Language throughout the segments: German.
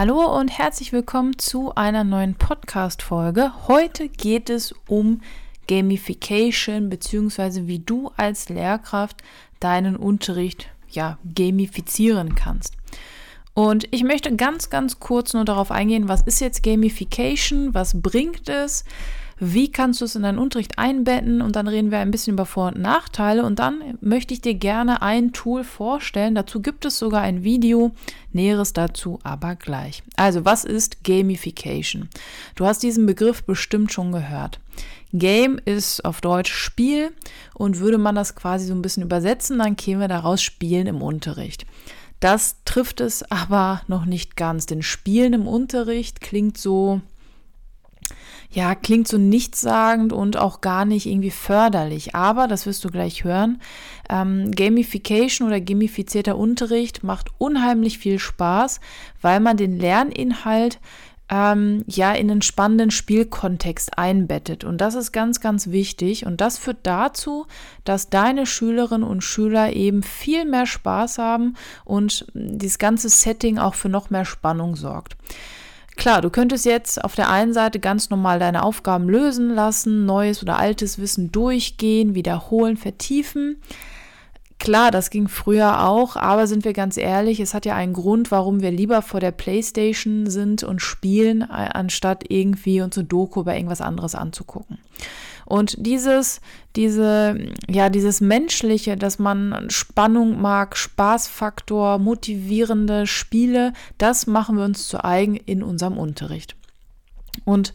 Hallo und herzlich willkommen zu einer neuen Podcast-Folge. Heute geht es um Gamification bzw. wie du als Lehrkraft deinen Unterricht ja gamifizieren kannst. Und ich möchte ganz, ganz kurz nur darauf eingehen, was ist jetzt Gamification, was bringt es, wie kannst du es in deinen Unterricht einbetten und dann reden wir ein bisschen über Vor- und Nachteile und dann möchte ich dir gerne ein Tool vorstellen. Dazu gibt es sogar ein Video, näheres dazu aber gleich. Also, was ist Gamification? Du hast diesen Begriff bestimmt schon gehört. Game ist auf Deutsch Spiel und würde man das quasi so ein bisschen übersetzen, dann kämen wir daraus Spielen im Unterricht. Das trifft es aber noch nicht ganz, denn Spielen im Unterricht klingt so ja, klingt so nichtssagend und auch gar nicht irgendwie förderlich. Aber, das wirst du gleich hören, ähm, Gamification oder gamifizierter Unterricht macht unheimlich viel Spaß, weil man den Lerninhalt ähm, ja in einen spannenden Spielkontext einbettet. Und das ist ganz, ganz wichtig. Und das führt dazu, dass deine Schülerinnen und Schüler eben viel mehr Spaß haben und dieses ganze Setting auch für noch mehr Spannung sorgt. Klar, du könntest jetzt auf der einen Seite ganz normal deine Aufgaben lösen lassen, neues oder altes Wissen durchgehen, wiederholen, vertiefen. Klar, das ging früher auch, aber sind wir ganz ehrlich, es hat ja einen Grund, warum wir lieber vor der Playstation sind und spielen, anstatt irgendwie uns eine Doku über irgendwas anderes anzugucken. Und dieses, diese, ja, dieses Menschliche, dass man Spannung mag, Spaßfaktor, motivierende Spiele, das machen wir uns zu eigen in unserem Unterricht. Und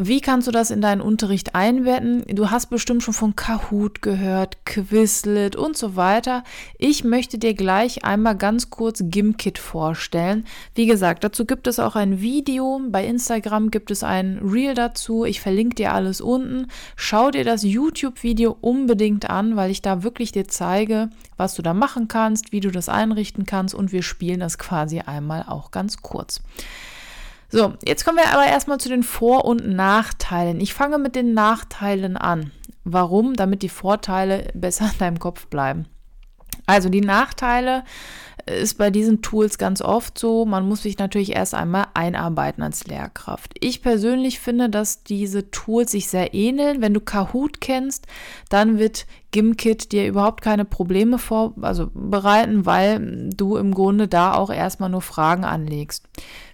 wie kannst du das in deinen Unterricht einwerten? Du hast bestimmt schon von Kahoot gehört, Quizlet und so weiter. Ich möchte dir gleich einmal ganz kurz Gimkit vorstellen. Wie gesagt, dazu gibt es auch ein Video. Bei Instagram gibt es ein Reel dazu. Ich verlinke dir alles unten. Schau dir das YouTube-Video unbedingt an, weil ich da wirklich dir zeige, was du da machen kannst, wie du das einrichten kannst und wir spielen das quasi einmal auch ganz kurz. So, jetzt kommen wir aber erstmal zu den Vor- und Nachteilen. Ich fange mit den Nachteilen an. Warum? Damit die Vorteile besser in deinem Kopf bleiben. Also die Nachteile ist bei diesen Tools ganz oft so, man muss sich natürlich erst einmal einarbeiten als Lehrkraft. Ich persönlich finde, dass diese Tools sich sehr ähneln. Wenn du Kahoot kennst, dann wird Gimkit dir überhaupt keine Probleme vor, also weil du im Grunde da auch erstmal nur Fragen anlegst.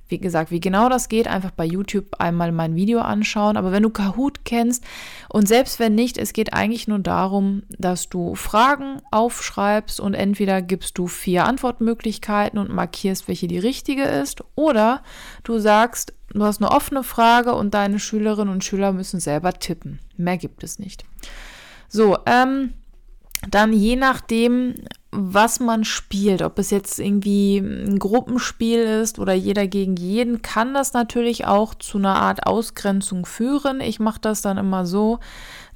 Wie gesagt, wie genau das geht, einfach bei YouTube einmal mein Video anschauen. Aber wenn du Kahoot kennst und selbst wenn nicht, es geht eigentlich nur darum, dass du Fragen aufschreibst und entweder gibst du vier Antwortmöglichkeiten und markierst, welche die richtige ist, oder du sagst, du hast eine offene Frage und deine Schülerinnen und Schüler müssen selber tippen. Mehr gibt es nicht. So, ähm, dann je nachdem, was man spielt, ob es jetzt irgendwie ein Gruppenspiel ist oder jeder gegen jeden, kann das natürlich auch zu einer Art Ausgrenzung führen. Ich mache das dann immer so,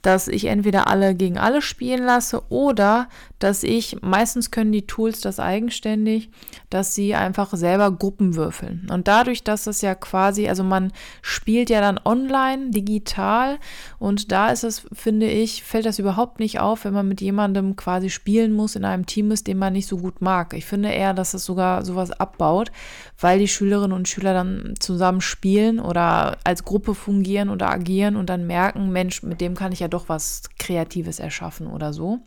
dass ich entweder alle gegen alle spielen lasse oder dass ich, meistens können die Tools das eigenständig, dass sie einfach selber Gruppen würfeln. Und dadurch, dass das ja quasi, also man spielt ja dann online, digital und da ist es, finde ich, fällt das überhaupt nicht auf, wenn man mit jemandem quasi spielen muss in einem Team ist, den man nicht so gut mag. Ich finde eher, dass es sogar sowas abbaut, weil die Schülerinnen und Schüler dann zusammen spielen oder als Gruppe fungieren oder agieren und dann merken, Mensch, mit dem kann ich ja doch was Kreatives erschaffen oder so.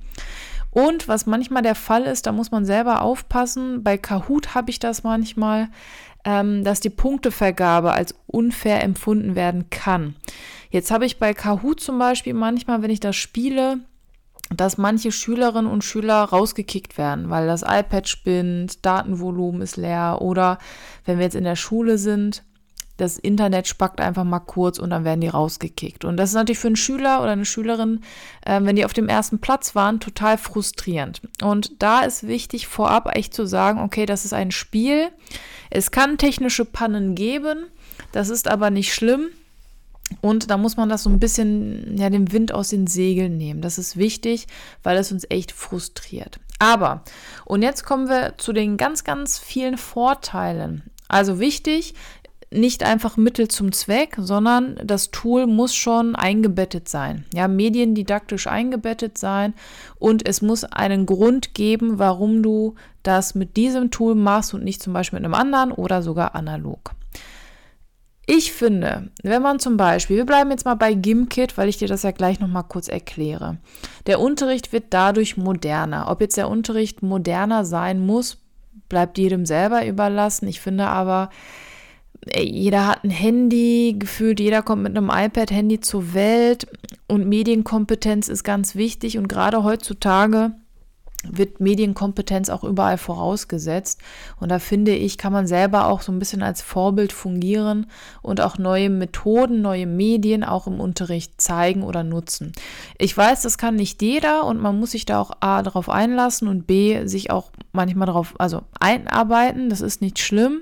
Und was manchmal der Fall ist, da muss man selber aufpassen. Bei Kahoot habe ich das manchmal, ähm, dass die Punktevergabe als unfair empfunden werden kann. Jetzt habe ich bei Kahoot zum Beispiel manchmal, wenn ich das spiele, dass manche Schülerinnen und Schüler rausgekickt werden, weil das iPad spinnt, Datenvolumen ist leer oder wenn wir jetzt in der Schule sind, das Internet spackt einfach mal kurz und dann werden die rausgekickt. Und das ist natürlich für einen Schüler oder eine Schülerin, äh, wenn die auf dem ersten Platz waren, total frustrierend. Und da ist wichtig, vorab echt zu sagen, okay, das ist ein Spiel. Es kann technische Pannen geben, das ist aber nicht schlimm. Und da muss man das so ein bisschen, ja, den Wind aus den Segeln nehmen. Das ist wichtig, weil es uns echt frustriert. Aber, und jetzt kommen wir zu den ganz, ganz vielen Vorteilen. Also wichtig, nicht einfach Mittel zum Zweck, sondern das Tool muss schon eingebettet sein. Ja, mediendidaktisch eingebettet sein und es muss einen Grund geben, warum du das mit diesem Tool machst und nicht zum Beispiel mit einem anderen oder sogar analog. Ich finde, wenn man zum Beispiel, wir bleiben jetzt mal bei GimKit, weil ich dir das ja gleich nochmal kurz erkläre. Der Unterricht wird dadurch moderner. Ob jetzt der Unterricht moderner sein muss, bleibt jedem selber überlassen. Ich finde aber, jeder hat ein Handy, gefühlt jeder kommt mit einem iPad-Handy zur Welt und Medienkompetenz ist ganz wichtig und gerade heutzutage wird Medienkompetenz auch überall vorausgesetzt. Und da finde ich, kann man selber auch so ein bisschen als Vorbild fungieren und auch neue Methoden, neue Medien auch im Unterricht zeigen oder nutzen. Ich weiß, das kann nicht jeder und man muss sich da auch A darauf einlassen und B sich auch manchmal darauf, also einarbeiten. Das ist nicht schlimm.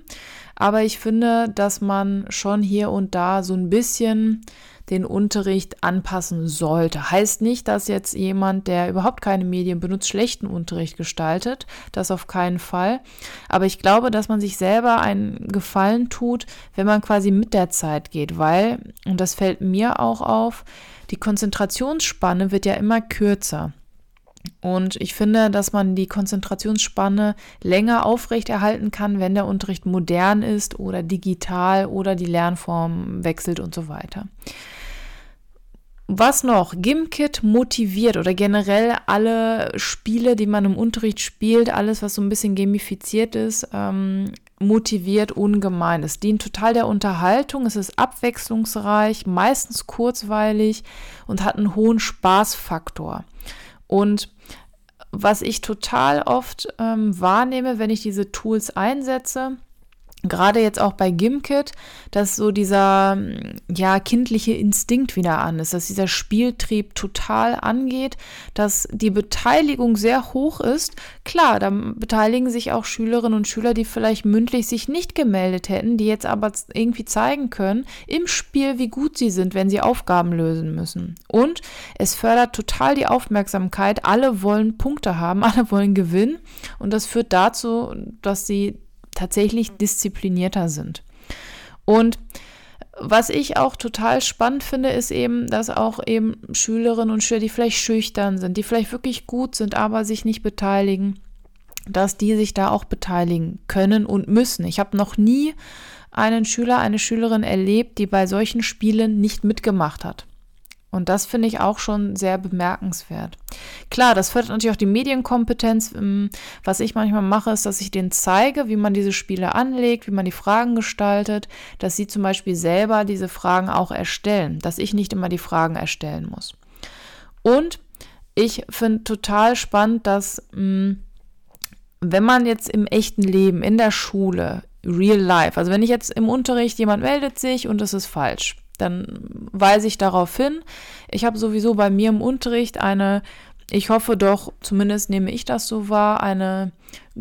Aber ich finde, dass man schon hier und da so ein bisschen den Unterricht anpassen sollte. Heißt nicht, dass jetzt jemand, der überhaupt keine Medien benutzt, schlechten Unterricht gestaltet. Das auf keinen Fall. Aber ich glaube, dass man sich selber einen Gefallen tut, wenn man quasi mit der Zeit geht, weil, und das fällt mir auch auf, die Konzentrationsspanne wird ja immer kürzer. Und ich finde, dass man die Konzentrationsspanne länger aufrechterhalten kann, wenn der Unterricht modern ist oder digital oder die Lernform wechselt und so weiter. Was noch? Gimkit motiviert oder generell alle Spiele, die man im Unterricht spielt, alles, was so ein bisschen gamifiziert ist, ähm, motiviert ungemein. Es dient total der Unterhaltung, es ist abwechslungsreich, meistens kurzweilig und hat einen hohen Spaßfaktor. Und was ich total oft ähm, wahrnehme, wenn ich diese Tools einsetze, gerade jetzt auch bei Gimkit, dass so dieser ja kindliche Instinkt wieder an ist, dass dieser Spieltrieb total angeht, dass die Beteiligung sehr hoch ist. Klar, da beteiligen sich auch Schülerinnen und Schüler, die vielleicht mündlich sich nicht gemeldet hätten, die jetzt aber irgendwie zeigen können im Spiel, wie gut sie sind, wenn sie Aufgaben lösen müssen. Und es fördert total die Aufmerksamkeit. Alle wollen Punkte haben, alle wollen gewinnen und das führt dazu, dass sie tatsächlich disziplinierter sind. Und was ich auch total spannend finde, ist eben, dass auch eben Schülerinnen und Schüler, die vielleicht schüchtern sind, die vielleicht wirklich gut sind, aber sich nicht beteiligen, dass die sich da auch beteiligen können und müssen. Ich habe noch nie einen Schüler, eine Schülerin erlebt, die bei solchen Spielen nicht mitgemacht hat. Und das finde ich auch schon sehr bemerkenswert. Klar, das fördert natürlich auch die Medienkompetenz. Ähm, was ich manchmal mache, ist, dass ich denen zeige, wie man diese Spiele anlegt, wie man die Fragen gestaltet, dass sie zum Beispiel selber diese Fragen auch erstellen, dass ich nicht immer die Fragen erstellen muss. Und ich finde total spannend, dass mm, wenn man jetzt im echten Leben, in der Schule, real life, also wenn ich jetzt im Unterricht jemand meldet sich und es ist falsch, dann weise ich darauf hin. Ich habe sowieso bei mir im Unterricht eine, ich hoffe doch, zumindest nehme ich das so wahr, eine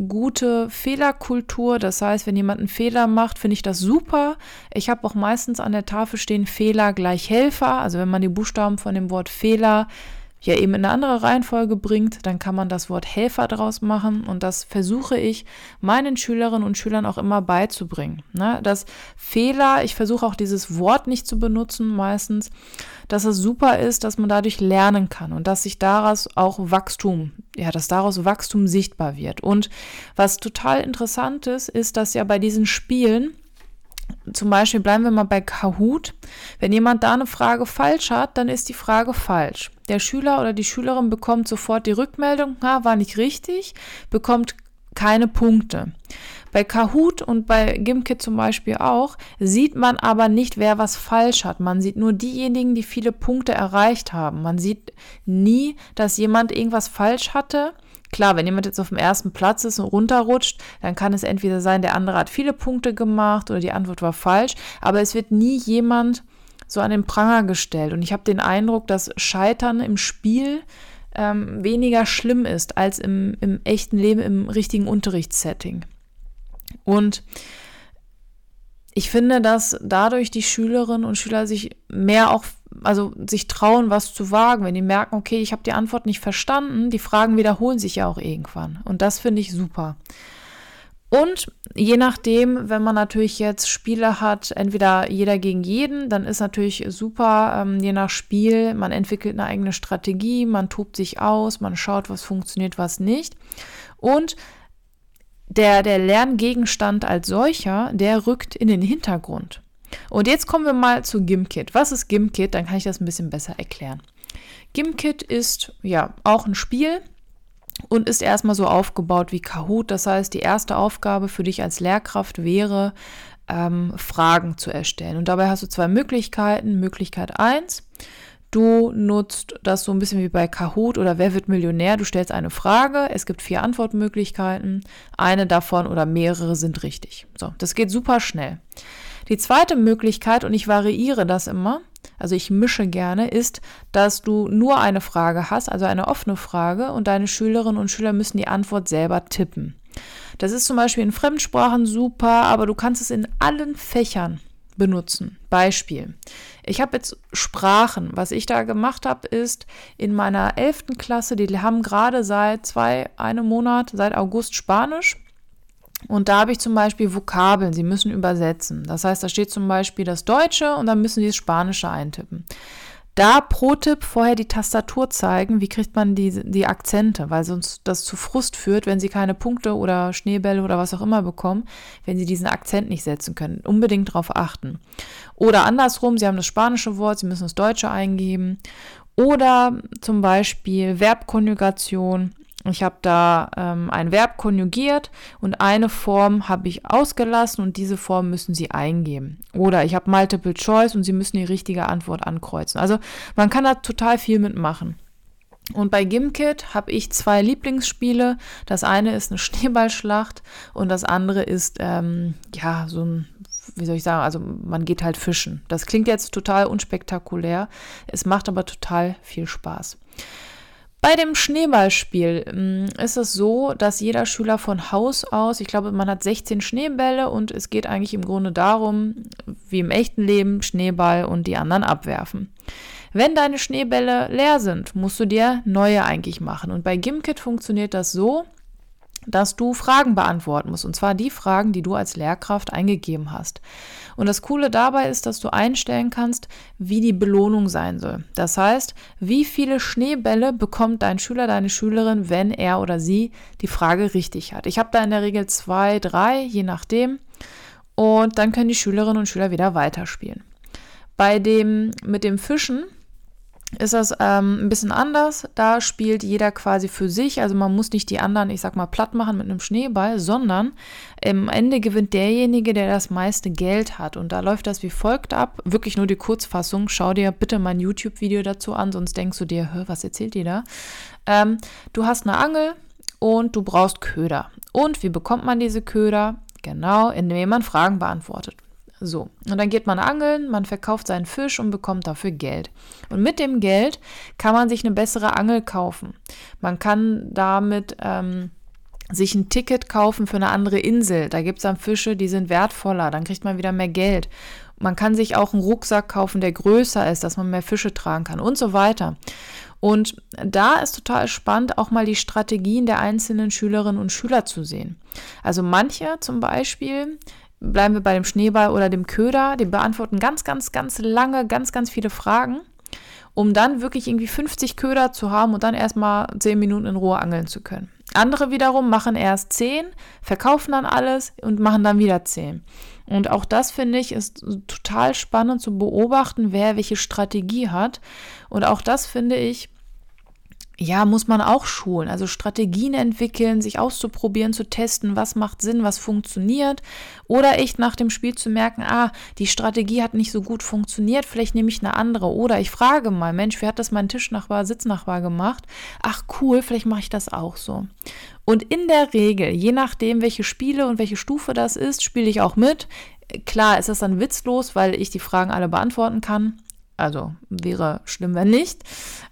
gute Fehlerkultur. Das heißt, wenn jemand einen Fehler macht, finde ich das super. Ich habe auch meistens an der Tafel stehen Fehler gleich Helfer. Also wenn man die Buchstaben von dem Wort Fehler ja eben in eine andere Reihenfolge bringt, dann kann man das Wort Helfer draus machen und das versuche ich meinen Schülerinnen und Schülern auch immer beizubringen. Ne? Dass Fehler, ich versuche auch dieses Wort nicht zu benutzen meistens, dass es super ist, dass man dadurch lernen kann und dass sich daraus auch Wachstum, ja, dass daraus Wachstum sichtbar wird. Und was total interessant ist, ist, dass ja bei diesen Spielen zum Beispiel bleiben wir mal bei Kahoot. Wenn jemand da eine Frage falsch hat, dann ist die Frage falsch. Der Schüler oder die Schülerin bekommt sofort die Rückmeldung, na, war nicht richtig, bekommt keine Punkte. Bei Kahoot und bei Gimkit zum Beispiel auch sieht man aber nicht, wer was falsch hat. Man sieht nur diejenigen, die viele Punkte erreicht haben. Man sieht nie, dass jemand irgendwas falsch hatte Klar, wenn jemand jetzt auf dem ersten Platz ist und runterrutscht, dann kann es entweder sein, der andere hat viele Punkte gemacht oder die Antwort war falsch, aber es wird nie jemand so an den Pranger gestellt. Und ich habe den Eindruck, dass Scheitern im Spiel ähm, weniger schlimm ist als im, im echten Leben, im richtigen Unterrichtssetting. Und ich finde, dass dadurch die Schülerinnen und Schüler sich mehr auch, also sich trauen, was zu wagen, wenn die merken, okay, ich habe die Antwort nicht verstanden, die Fragen wiederholen sich ja auch irgendwann. Und das finde ich super. Und je nachdem, wenn man natürlich jetzt Spiele hat, entweder jeder gegen jeden, dann ist natürlich super, ähm, je nach Spiel, man entwickelt eine eigene Strategie, man tobt sich aus, man schaut, was funktioniert, was nicht. Und der, der Lerngegenstand als solcher, der rückt in den Hintergrund. Und jetzt kommen wir mal zu GimKit. Was ist GimKit? Dann kann ich das ein bisschen besser erklären. GimKit ist ja auch ein Spiel und ist erstmal so aufgebaut wie Kahoot. Das heißt, die erste Aufgabe für dich als Lehrkraft wäre, ähm, Fragen zu erstellen. Und dabei hast du zwei Möglichkeiten. Möglichkeit 1, Du nutzt das so ein bisschen wie bei Kahoot oder Wer wird Millionär? Du stellst eine Frage, es gibt vier Antwortmöglichkeiten, eine davon oder mehrere sind richtig. So, das geht super schnell. Die zweite Möglichkeit, und ich variiere das immer, also ich mische gerne, ist, dass du nur eine Frage hast, also eine offene Frage, und deine Schülerinnen und Schüler müssen die Antwort selber tippen. Das ist zum Beispiel in Fremdsprachen super, aber du kannst es in allen Fächern benutzen. Beispiel. Ich habe jetzt Sprachen. Was ich da gemacht habe, ist in meiner 11. Klasse, die haben gerade seit zwei, einem Monat, seit August Spanisch. Und da habe ich zum Beispiel Vokabeln, sie müssen übersetzen. Das heißt, da steht zum Beispiel das Deutsche und dann müssen sie das Spanische eintippen. Da pro Tipp vorher die Tastatur zeigen, wie kriegt man die, die Akzente, weil sonst das zu Frust führt, wenn sie keine Punkte oder Schneebälle oder was auch immer bekommen, wenn sie diesen Akzent nicht setzen können. Unbedingt darauf achten. Oder andersrum, sie haben das spanische Wort, sie müssen das deutsche eingeben. Oder zum Beispiel Verbkonjugation. Ich habe da ähm, ein Verb konjugiert und eine Form habe ich ausgelassen und diese Form müssen Sie eingeben. Oder ich habe Multiple Choice und Sie müssen die richtige Antwort ankreuzen. Also man kann da total viel mitmachen. Und bei Gimkit habe ich zwei Lieblingsspiele. Das eine ist eine Schneeballschlacht und das andere ist ähm, ja so ein wie soll ich sagen, also man geht halt fischen. Das klingt jetzt total unspektakulär, es macht aber total viel Spaß. Bei dem Schneeballspiel mm, ist es so, dass jeder Schüler von Haus aus, ich glaube, man hat 16 Schneebälle und es geht eigentlich im Grunde darum, wie im echten Leben, Schneeball und die anderen abwerfen. Wenn deine Schneebälle leer sind, musst du dir neue eigentlich machen. Und bei Gimkit funktioniert das so, dass du Fragen beantworten musst. Und zwar die Fragen, die du als Lehrkraft eingegeben hast. Und das Coole dabei ist, dass du einstellen kannst, wie die Belohnung sein soll. Das heißt, wie viele Schneebälle bekommt dein Schüler, deine Schülerin, wenn er oder sie die Frage richtig hat. Ich habe da in der Regel zwei, drei, je nachdem. Und dann können die Schülerinnen und Schüler wieder weiterspielen. Bei dem mit dem Fischen ist das ähm, ein bisschen anders. Da spielt jeder quasi für sich. Also man muss nicht die anderen, ich sag mal, platt machen mit einem Schneeball, sondern am Ende gewinnt derjenige, der das meiste Geld hat. Und da läuft das wie folgt ab. Wirklich nur die Kurzfassung. Schau dir bitte mein YouTube-Video dazu an, sonst denkst du dir, was erzählt ihr da? Ähm, du hast eine Angel und du brauchst Köder. Und wie bekommt man diese Köder? Genau, indem man Fragen beantwortet. So, und dann geht man angeln, man verkauft seinen Fisch und bekommt dafür Geld. Und mit dem Geld kann man sich eine bessere Angel kaufen. Man kann damit ähm, sich ein Ticket kaufen für eine andere Insel. Da gibt es dann Fische, die sind wertvoller, dann kriegt man wieder mehr Geld. Man kann sich auch einen Rucksack kaufen, der größer ist, dass man mehr Fische tragen kann und so weiter. Und da ist total spannend, auch mal die Strategien der einzelnen Schülerinnen und Schüler zu sehen. Also manche zum Beispiel bleiben wir bei dem Schneeball oder dem Köder, die beantworten ganz, ganz, ganz lange, ganz, ganz viele Fragen, um dann wirklich irgendwie 50 Köder zu haben und dann erstmal 10 Minuten in Ruhe angeln zu können. Andere wiederum machen erst 10, verkaufen dann alles und machen dann wieder 10. Und auch das finde ich ist total spannend zu beobachten, wer welche Strategie hat. Und auch das finde ich ja, muss man auch schulen. Also Strategien entwickeln, sich auszuprobieren, zu testen, was macht Sinn, was funktioniert. Oder echt nach dem Spiel zu merken, ah, die Strategie hat nicht so gut funktioniert, vielleicht nehme ich eine andere. Oder ich frage mal, Mensch, wie hat das mein Tischnachbar, Sitznachbar gemacht? Ach cool, vielleicht mache ich das auch so. Und in der Regel, je nachdem, welche Spiele und welche Stufe das ist, spiele ich auch mit. Klar ist das dann witzlos, weil ich die Fragen alle beantworten kann. Also wäre schlimm, wenn nicht.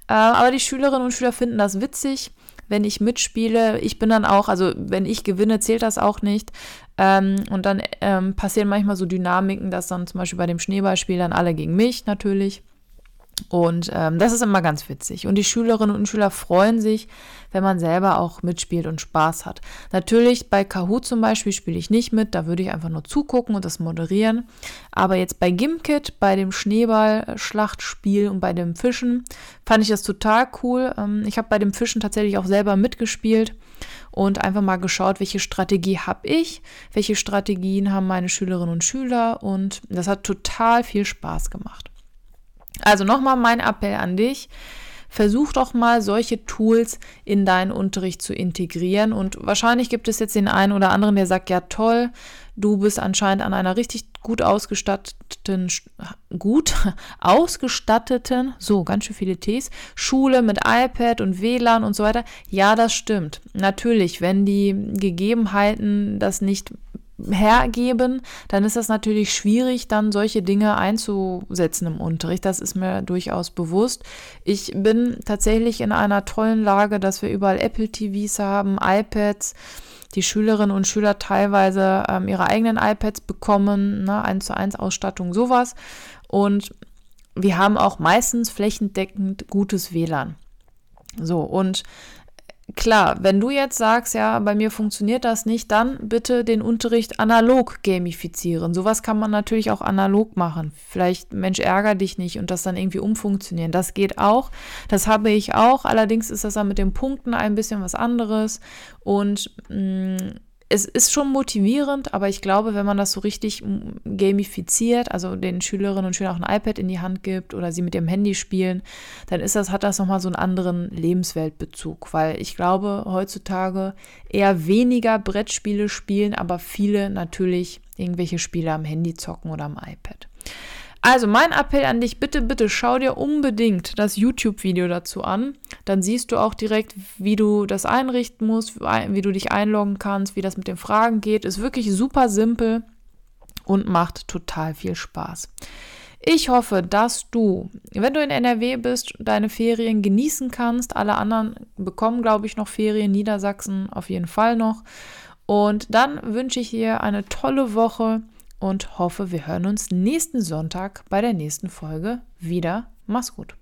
Äh, aber die Schülerinnen und Schüler finden das witzig, wenn ich mitspiele. Ich bin dann auch, also wenn ich gewinne, zählt das auch nicht. Ähm, und dann ähm, passieren manchmal so Dynamiken, dass dann zum Beispiel bei dem Schneeballspiel dann alle gegen mich natürlich. Und ähm, das ist immer ganz witzig. Und die Schülerinnen und Schüler freuen sich, wenn man selber auch mitspielt und Spaß hat. Natürlich bei Kahoot zum Beispiel spiele ich nicht mit, da würde ich einfach nur zugucken und das moderieren. Aber jetzt bei Gimkit, bei dem Schneeballschlachtspiel und bei dem Fischen fand ich das total cool. Ähm, ich habe bei dem Fischen tatsächlich auch selber mitgespielt und einfach mal geschaut, welche Strategie habe ich, welche Strategien haben meine Schülerinnen und Schüler und das hat total viel Spaß gemacht. Also nochmal mein Appell an dich. Versuch doch mal solche Tools in deinen Unterricht zu integrieren. Und wahrscheinlich gibt es jetzt den einen oder anderen, der sagt, ja toll, du bist anscheinend an einer richtig gut ausgestatteten, gut ausgestatteten, so ganz schön viele Ts, Schule mit iPad und WLAN und so weiter. Ja, das stimmt. Natürlich, wenn die Gegebenheiten das nicht hergeben, dann ist das natürlich schwierig, dann solche Dinge einzusetzen im Unterricht. Das ist mir durchaus bewusst. Ich bin tatsächlich in einer tollen Lage, dass wir überall Apple TVs haben, iPads, die Schülerinnen und Schüler teilweise ähm, ihre eigenen iPads bekommen, ne, 1 zu 1 Ausstattung, sowas. Und wir haben auch meistens flächendeckend gutes WLAN. So, und klar, wenn du jetzt sagst, ja, bei mir funktioniert das nicht, dann bitte den Unterricht analog gamifizieren. Sowas kann man natürlich auch analog machen. Vielleicht, Mensch, ärger dich nicht und das dann irgendwie umfunktionieren. Das geht auch. Das habe ich auch. Allerdings ist das dann mit den Punkten ein bisschen was anderes. Und mh, mm, es ist schon motivierend, aber ich glaube, wenn man das so richtig gamifiziert, also den Schülerinnen und Schülern auch ein iPad in die Hand gibt oder sie mit ihrem Handy spielen, dann ist das, hat das nochmal so einen anderen Lebensweltbezug, weil ich glaube, heutzutage eher weniger Brettspiele spielen, aber viele natürlich irgendwelche Spiele am Handy zocken oder am iPad. Also mein Appell an dich, bitte, bitte schau dir unbedingt das YouTube-Video dazu an. Dann siehst du auch direkt, wie du das einrichten musst, wie du dich einloggen kannst, wie das mit den Fragen geht. Ist wirklich super simpel und macht total viel Spaß. Ich hoffe, dass du, wenn du in NRW bist, deine Ferien genießen kannst. Alle anderen bekommen, glaube ich, noch Ferien. Niedersachsen auf jeden Fall noch. Und dann wünsche ich dir eine tolle Woche und hoffe, wir hören uns nächsten Sonntag bei der nächsten Folge wieder. Mach's gut.